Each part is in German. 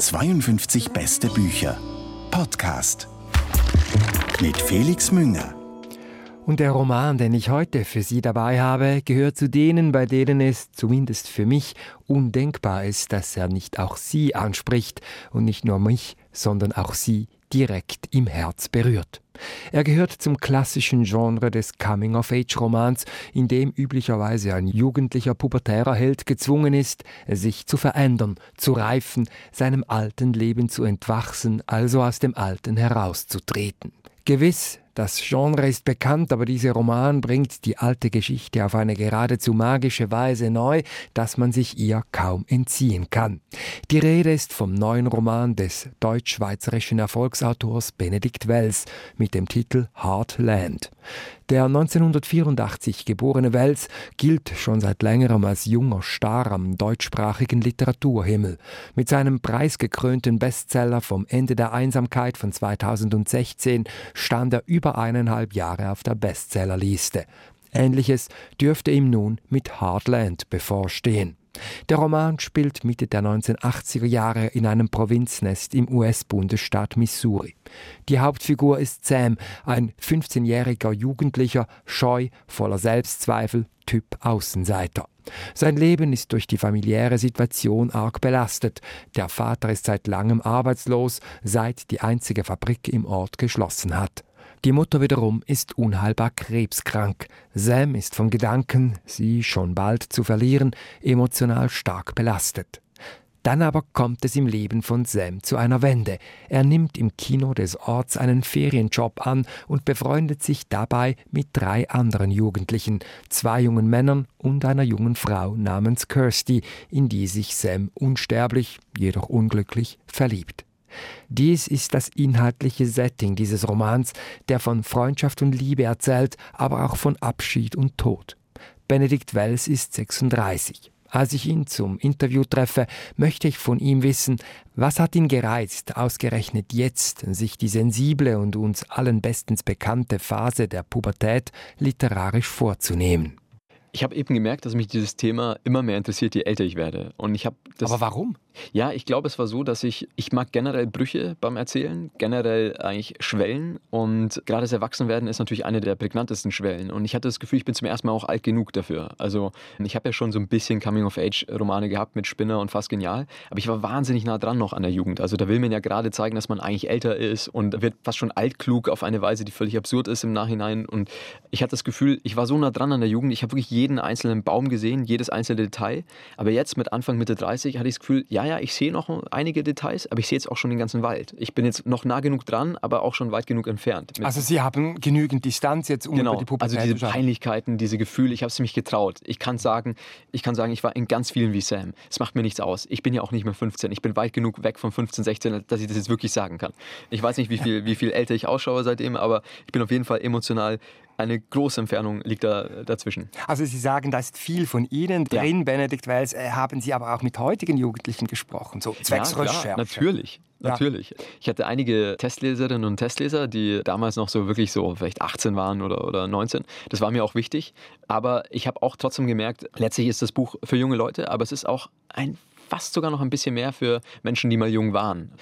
52 beste Bücher. Podcast. Mit Felix Münger. Und der Roman, den ich heute für Sie dabei habe, gehört zu denen, bei denen es, zumindest für mich, undenkbar ist, dass er nicht auch Sie anspricht und nicht nur mich, sondern auch Sie direkt im Herz berührt. Er gehört zum klassischen Genre des Coming-of-Age-Romans, in dem üblicherweise ein jugendlicher pubertärer Held gezwungen ist, sich zu verändern, zu reifen, seinem alten Leben zu entwachsen, also aus dem Alten herauszutreten. Gewiss, das Genre ist bekannt, aber dieser Roman bringt die alte Geschichte auf eine geradezu magische Weise neu, dass man sich ihr kaum entziehen kann. Die Rede ist vom neuen Roman des deutsch-schweizerischen Erfolgsautors Benedikt Wells mit dem Titel Heartland. Der 1984 geborene Wells gilt schon seit längerem als junger Star am deutschsprachigen Literaturhimmel. Mit seinem preisgekrönten Bestseller vom Ende der Einsamkeit von 2016 stand er über eineinhalb Jahre auf der Bestsellerliste. Ähnliches dürfte ihm nun mit Heartland bevorstehen. Der Roman spielt Mitte der 1980er Jahre in einem Provinznest im US-Bundesstaat Missouri. Die Hauptfigur ist Sam, ein 15-jähriger Jugendlicher, scheu, voller Selbstzweifel, Typ Außenseiter. Sein Leben ist durch die familiäre Situation arg belastet. Der Vater ist seit langem arbeitslos, seit die einzige Fabrik im Ort geschlossen hat. Die Mutter wiederum ist unheilbar krebskrank. Sam ist vom Gedanken, sie schon bald zu verlieren, emotional stark belastet. Dann aber kommt es im Leben von Sam zu einer Wende. Er nimmt im Kino des Orts einen Ferienjob an und befreundet sich dabei mit drei anderen Jugendlichen, zwei jungen Männern und einer jungen Frau namens Kirsty, in die sich Sam unsterblich, jedoch unglücklich verliebt. Dies ist das inhaltliche Setting dieses Romans, der von Freundschaft und Liebe erzählt, aber auch von Abschied und Tod. Benedikt Wells ist 36. Als ich ihn zum Interview treffe, möchte ich von ihm wissen, was hat ihn gereizt, ausgerechnet jetzt sich die sensible und uns allen bestens bekannte Phase der Pubertät literarisch vorzunehmen. Ich habe eben gemerkt, dass mich dieses Thema immer mehr interessiert, je älter ich werde. Und ich habe Aber warum? Ja, ich glaube, es war so, dass ich, ich mag generell Brüche beim Erzählen, generell eigentlich Schwellen. Und gerade das Erwachsenwerden ist natürlich eine der prägnantesten Schwellen. Und ich hatte das Gefühl, ich bin zum ersten Mal auch alt genug dafür. Also ich habe ja schon so ein bisschen Coming-of-Age-Romane gehabt mit Spinner und Fast Genial, aber ich war wahnsinnig nah dran noch an der Jugend. Also da will man ja gerade zeigen, dass man eigentlich älter ist und wird fast schon altklug auf eine Weise, die völlig absurd ist im Nachhinein. Und ich hatte das Gefühl, ich war so nah dran an der Jugend, ich habe wirklich jeden einzelnen Baum gesehen, jedes einzelne Detail, aber jetzt mit Anfang, Mitte 30 hatte ich das Gefühl, ja, ja, ich sehe noch einige Details, aber ich sehe jetzt auch schon den ganzen Wald. Ich bin jetzt noch nah genug dran, aber auch schon weit genug entfernt. Also Sie haben genügend Distanz jetzt, um genau, über die Pubertät also diese Peinlichkeiten, diese Gefühle, ich habe es mich getraut. Ich kann sagen, ich kann sagen, ich war in ganz vielen wie Sam. Es macht mir nichts aus. Ich bin ja auch nicht mehr 15. Ich bin weit genug weg von 15, 16, dass ich das jetzt wirklich sagen kann. Ich weiß nicht, wie viel, wie viel älter ich ausschaue seitdem, aber ich bin auf jeden Fall emotional eine große Entfernung liegt da dazwischen. Also Sie sagen, da ist viel von Ihnen drin, ja. Benedikt Wells. Äh, haben Sie aber auch mit heutigen Jugendlichen gesprochen, so zwecks ja, Recherche? Natürlich. Ja. Natürlich. Ich hatte einige Testleserinnen und Testleser, die damals noch so wirklich so vielleicht 18 waren oder, oder 19. Das war mir auch wichtig. Aber ich habe auch trotzdem gemerkt, letztlich ist das Buch für junge Leute, aber es ist auch ein fast sogar noch ein bisschen mehr für Menschen, die mal jung waren.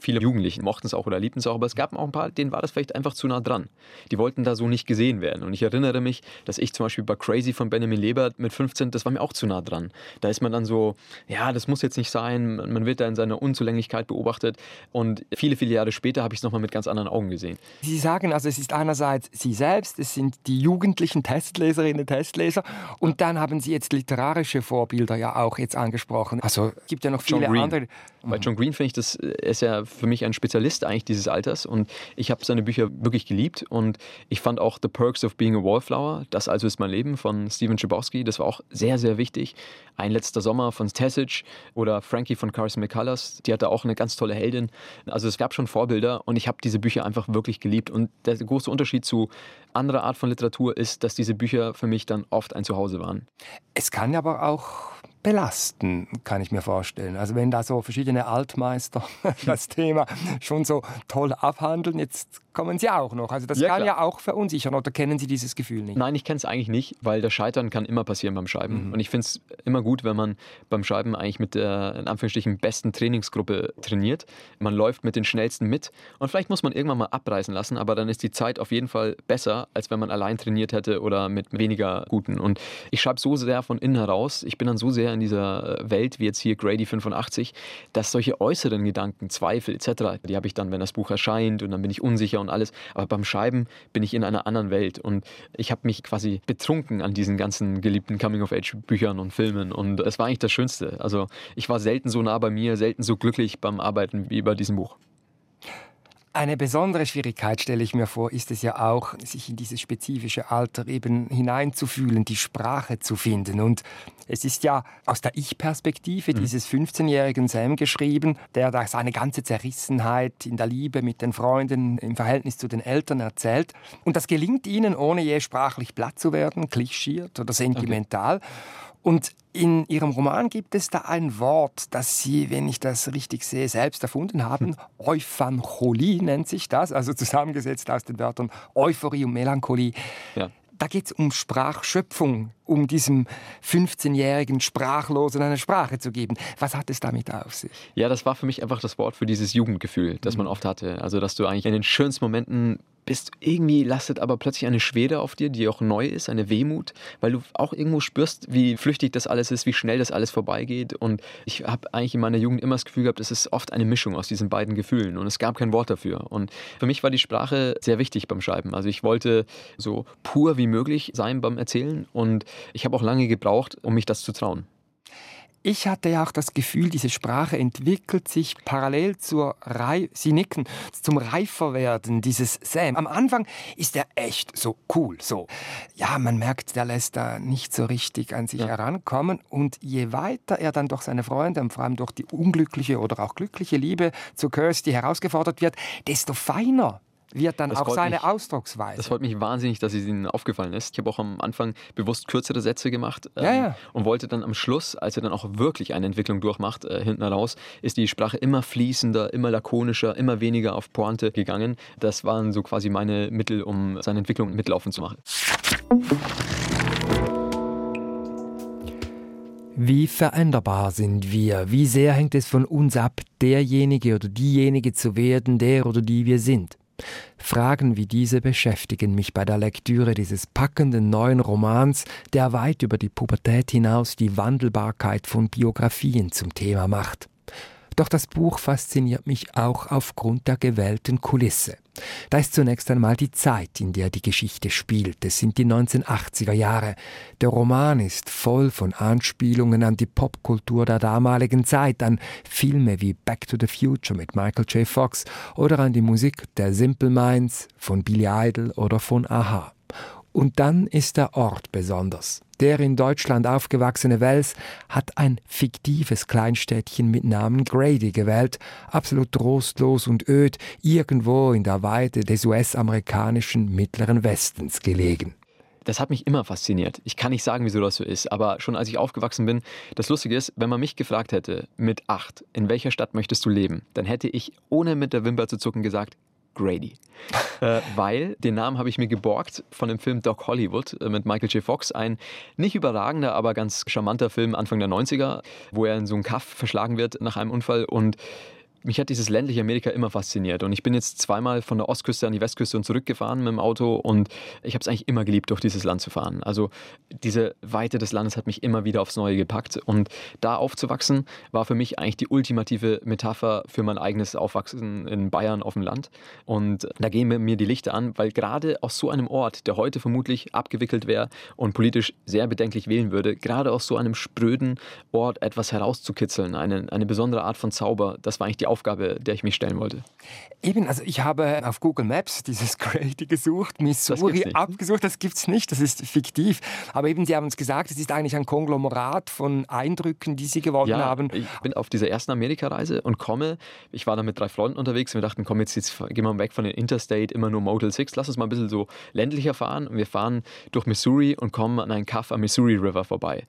Viele Jugendlichen mochten es auch oder liebten es auch, aber es gab auch ein paar, denen war das vielleicht einfach zu nah dran. Die wollten da so nicht gesehen werden. Und ich erinnere mich, dass ich zum Beispiel bei Crazy von Benjamin Lebert mit 15, das war mir auch zu nah dran. Da ist man dann so, ja, das muss jetzt nicht sein, man wird da in seiner Unzulänglichkeit beobachtet. Und viele, viele Jahre später habe ich es nochmal mit ganz anderen Augen gesehen. Sie sagen also, es ist einerseits Sie selbst, es sind die jugendlichen Testleserinnen, Testleser und dann haben Sie jetzt literarische Vorbilder ja auch jetzt angesprochen. Also es gibt ja noch viele andere. Bei John Green finde ich, das ist ja für mich ein Spezialist eigentlich dieses Alters und ich habe seine Bücher wirklich geliebt und ich fand auch The Perks of Being a Wallflower, Das also ist mein Leben von Steven Chbosky, das war auch sehr, sehr wichtig. Ein letzter Sommer von Tessage oder Frankie von Carson McCullers, die hatte auch eine ganz tolle Heldin. Also es gab schon Vorbilder und ich habe diese Bücher einfach wirklich geliebt und der große Unterschied zu anderer Art von Literatur ist, dass diese Bücher für mich dann oft ein Zuhause waren. Es kann aber auch belasten, kann ich mir vorstellen. Also wenn da so verschiedene Altmeister das Thema schon so toll abhandeln, jetzt kommen Sie auch noch. Also das ja, kann klar. ja auch verunsichern oder kennen Sie dieses Gefühl nicht? Nein, ich kenne es eigentlich nicht, weil das Scheitern kann immer passieren beim Schreiben. Mhm. Und ich finde es immer gut, wenn man beim Schreiben eigentlich mit der in Anführungsstrichen besten Trainingsgruppe trainiert. Man läuft mit den schnellsten mit und vielleicht muss man irgendwann mal abreißen lassen, aber dann ist die Zeit auf jeden Fall besser, als wenn man allein trainiert hätte oder mit weniger guten. Und ich schreibe so sehr von innen heraus, ich bin dann so sehr in dieser Welt, wie jetzt hier Grady 85, dass solche äußeren Gedanken, Zweifel etc., die habe ich dann, wenn das Buch erscheint und dann bin ich unsicher und alles. Aber beim Schreiben bin ich in einer anderen Welt und ich habe mich quasi betrunken an diesen ganzen geliebten Coming-of-Age-Büchern und Filmen und es war eigentlich das Schönste. Also ich war selten so nah bei mir, selten so glücklich beim Arbeiten wie bei diesem Buch. Eine besondere Schwierigkeit, stelle ich mir vor, ist es ja auch, sich in dieses spezifische Alter eben hineinzufühlen, die Sprache zu finden. Und es ist ja aus der Ich-Perspektive mhm. dieses 15-jährigen Sam geschrieben, der da seine ganze Zerrissenheit in der Liebe mit den Freunden im Verhältnis zu den Eltern erzählt. Und das gelingt ihnen, ohne je sprachlich platt zu werden, klischiert oder sentimental. Okay. Und in Ihrem Roman gibt es da ein Wort, das Sie, wenn ich das richtig sehe, selbst erfunden haben. Hm. Euphancholie nennt sich das, also zusammengesetzt aus den Wörtern Euphorie und Melancholie. Ja. Da geht es um Sprachschöpfung, um diesem 15-jährigen Sprachlosen eine Sprache zu geben. Was hat es damit auf sich? Ja, das war für mich einfach das Wort für dieses Jugendgefühl, das man hm. oft hatte. Also, dass du eigentlich in den schönsten Momenten bist irgendwie lastet aber plötzlich eine Schwere auf dir, die auch neu ist, eine Wehmut, weil du auch irgendwo spürst, wie flüchtig das alles ist, wie schnell das alles vorbeigeht. Und ich habe eigentlich in meiner Jugend immer das Gefühl gehabt, es ist oft eine Mischung aus diesen beiden Gefühlen und es gab kein Wort dafür. Und für mich war die Sprache sehr wichtig beim Schreiben. Also ich wollte so pur wie möglich sein beim Erzählen und ich habe auch lange gebraucht, um mich das zu trauen. Ich hatte ja auch das Gefühl, diese Sprache entwickelt sich parallel zur Rei Sie nicken, zum Reiferwerden dieses Sam. Am Anfang ist er echt so cool, so. Ja, man merkt, der lässt da nicht so richtig an sich ja. herankommen. Und je weiter er dann durch seine Freunde und vor allem durch die unglückliche oder auch glückliche Liebe zu Kirsty herausgefordert wird, desto feiner wird dann das auch seine mich, Ausdrucksweise. Das freut mich wahnsinnig, dass es Ihnen aufgefallen ist. Ich habe auch am Anfang bewusst kürzere Sätze gemacht ähm, ja, ja. und wollte dann am Schluss, als er dann auch wirklich eine Entwicklung durchmacht, äh, hinten raus, ist die Sprache immer fließender, immer lakonischer, immer weniger auf Pointe gegangen. Das waren so quasi meine Mittel, um seine Entwicklung mitlaufen zu machen. Wie veränderbar sind wir? Wie sehr hängt es von uns ab, derjenige oder diejenige zu werden, der oder die wir sind? Fragen wie diese beschäftigen mich bei der Lektüre dieses packenden neuen Romans, der weit über die Pubertät hinaus die Wandelbarkeit von Biografien zum Thema macht. Doch das Buch fasziniert mich auch aufgrund der gewählten Kulisse. Da ist zunächst einmal die Zeit, in der die Geschichte spielt. Es sind die 1980er Jahre. Der Roman ist voll von Anspielungen an die Popkultur der damaligen Zeit, an Filme wie Back to the Future mit Michael J. Fox oder an die Musik der Simple Minds, von Billy Idol oder von Aha. Und dann ist der Ort besonders. Der in Deutschland aufgewachsene Wells hat ein fiktives Kleinstädtchen mit Namen Grady gewählt, absolut trostlos und öd, irgendwo in der Weite des US-amerikanischen Mittleren Westens gelegen das hat mich immer fasziniert. Ich kann nicht sagen, wieso das so ist, aber schon als ich aufgewachsen bin, das Lustige ist, wenn man mich gefragt hätte, mit acht, in welcher Stadt möchtest du leben, dann hätte ich, ohne mit der Wimper zu zucken, gesagt, Grady. äh, weil den Namen habe ich mir geborgt von dem Film Doc Hollywood äh, mit Michael J. Fox. Ein nicht überragender, aber ganz charmanter Film Anfang der 90er, wo er in so einen Kaff verschlagen wird nach einem Unfall und mich hat dieses ländliche Amerika immer fasziniert und ich bin jetzt zweimal von der Ostküste an die Westküste und zurückgefahren mit dem Auto und ich habe es eigentlich immer geliebt, durch dieses Land zu fahren. Also diese Weite des Landes hat mich immer wieder aufs Neue gepackt und da aufzuwachsen war für mich eigentlich die ultimative Metapher für mein eigenes Aufwachsen in Bayern auf dem Land und da gehen mir die Lichter an, weil gerade aus so einem Ort, der heute vermutlich abgewickelt wäre und politisch sehr bedenklich wählen würde, gerade aus so einem spröden Ort etwas herauszukitzeln, eine, eine besondere Art von Zauber, das war eigentlich die Aufgabe, der ich mich stellen wollte. Eben, also ich habe auf Google Maps dieses Grady gesucht, Missouri das abgesucht, das gibt es nicht, das ist fiktiv. Aber eben, Sie haben uns gesagt, es ist eigentlich ein Konglomerat von Eindrücken, die Sie gewonnen ja, haben. Ich bin auf dieser ersten Amerikareise und komme, ich war da mit drei Freunden unterwegs und wir dachten, komm, jetzt, jetzt gehen wir weg von den Interstate, immer nur Motel 6, lass uns mal ein bisschen so ländlicher fahren. Und wir fahren durch Missouri und kommen an einen Kaff am Missouri River vorbei.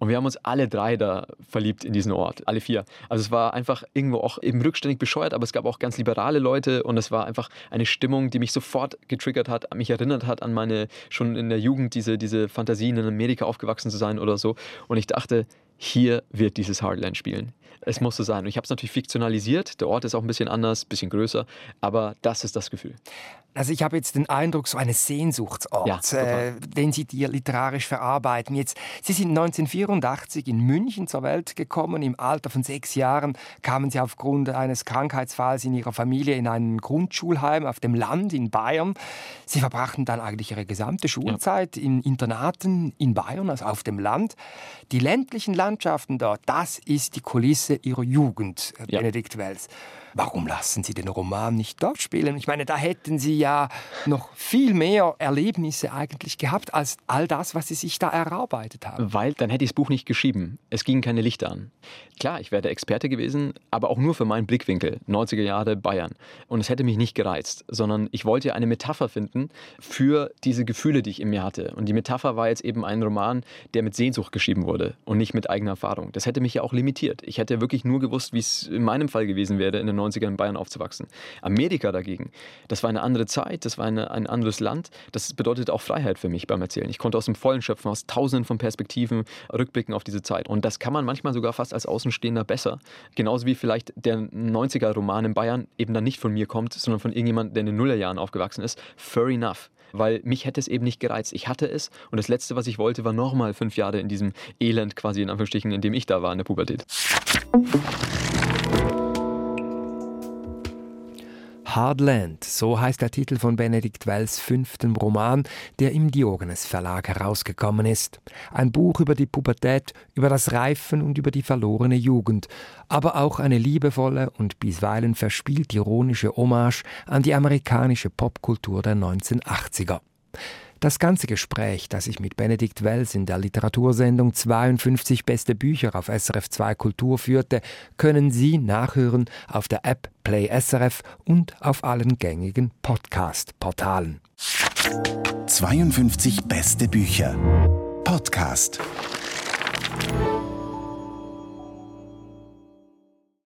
Und wir haben uns alle drei da verliebt in diesen Ort, alle vier. Also es war einfach irgendwo auch eben rückständig bescheuert, aber es gab auch ganz liberale Leute und es war einfach eine Stimmung, die mich sofort getriggert hat, mich erinnert hat an meine schon in der Jugend diese, diese Fantasien in Amerika aufgewachsen zu sein oder so. Und ich dachte, hier wird dieses Hardland spielen. Es muss so sein. Und ich habe es natürlich fiktionalisiert. Der Ort ist auch ein bisschen anders, ein bisschen größer, aber das ist das Gefühl. Also ich habe jetzt den Eindruck, so eine Sehnsuchtsort, ja, äh, den Sie dir literarisch verarbeiten. Jetzt, Sie sind 1984 in München zur Welt gekommen. Im Alter von sechs Jahren kamen Sie aufgrund eines Krankheitsfalls in Ihrer Familie in ein Grundschulheim auf dem Land in Bayern. Sie verbrachten dann eigentlich Ihre gesamte Schulzeit ja. in Internaten in Bayern, also auf dem Land. Die ländlichen Landschaften dort, das ist die Kulisse Ihrer Jugend, ja. Benedikt Wells. Warum lassen Sie den Roman nicht dort spielen? Ich meine, da hätten Sie ja noch viel mehr Erlebnisse eigentlich gehabt als all das, was Sie sich da erarbeitet haben. Weil dann hätte ich das Buch nicht geschrieben. Es gingen keine Lichter an. Klar, ich wäre der Experte gewesen, aber auch nur für meinen Blickwinkel. 90er Jahre Bayern. Und es hätte mich nicht gereizt, sondern ich wollte eine Metapher finden für diese Gefühle, die ich in mir hatte. Und die Metapher war jetzt eben ein Roman, der mit Sehnsucht geschrieben wurde und nicht mit eigener Erfahrung. Das hätte mich ja auch limitiert. Ich hätte wirklich nur gewusst, wie es in meinem Fall gewesen wäre in den 90ern in Bayern aufzuwachsen. Amerika dagegen, das war eine andere Zeit, das war eine, ein anderes Land. Das bedeutet auch Freiheit für mich beim Erzählen. Ich konnte aus dem Vollen schöpfen, aus tausenden von Perspektiven rückblicken auf diese Zeit. Und das kann man manchmal sogar fast als Außenstehender besser. Genauso wie vielleicht der 90er-Roman in Bayern eben dann nicht von mir kommt, sondern von irgendjemandem, der in den Nullerjahren aufgewachsen ist. Fair enough weil mich hätte es eben nicht gereizt. Ich hatte es und das Letzte, was ich wollte, war nochmal fünf Jahre in diesem Elend quasi in Anführungsstrichen, in dem ich da war in der Pubertät. Hardland, so heißt der Titel von Benedikt Wells fünftem Roman, der im Diogenes Verlag herausgekommen ist. Ein Buch über die Pubertät, über das Reifen und über die verlorene Jugend, aber auch eine liebevolle und bisweilen verspielt ironische Hommage an die amerikanische Popkultur der 1980er. Das ganze Gespräch, das ich mit Benedikt Wells in der Literatursendung 52 beste Bücher auf SRF 2 Kultur führte, können Sie nachhören auf der App Play SRF und auf allen gängigen Podcast-Portalen. 52 beste Bücher. Podcast.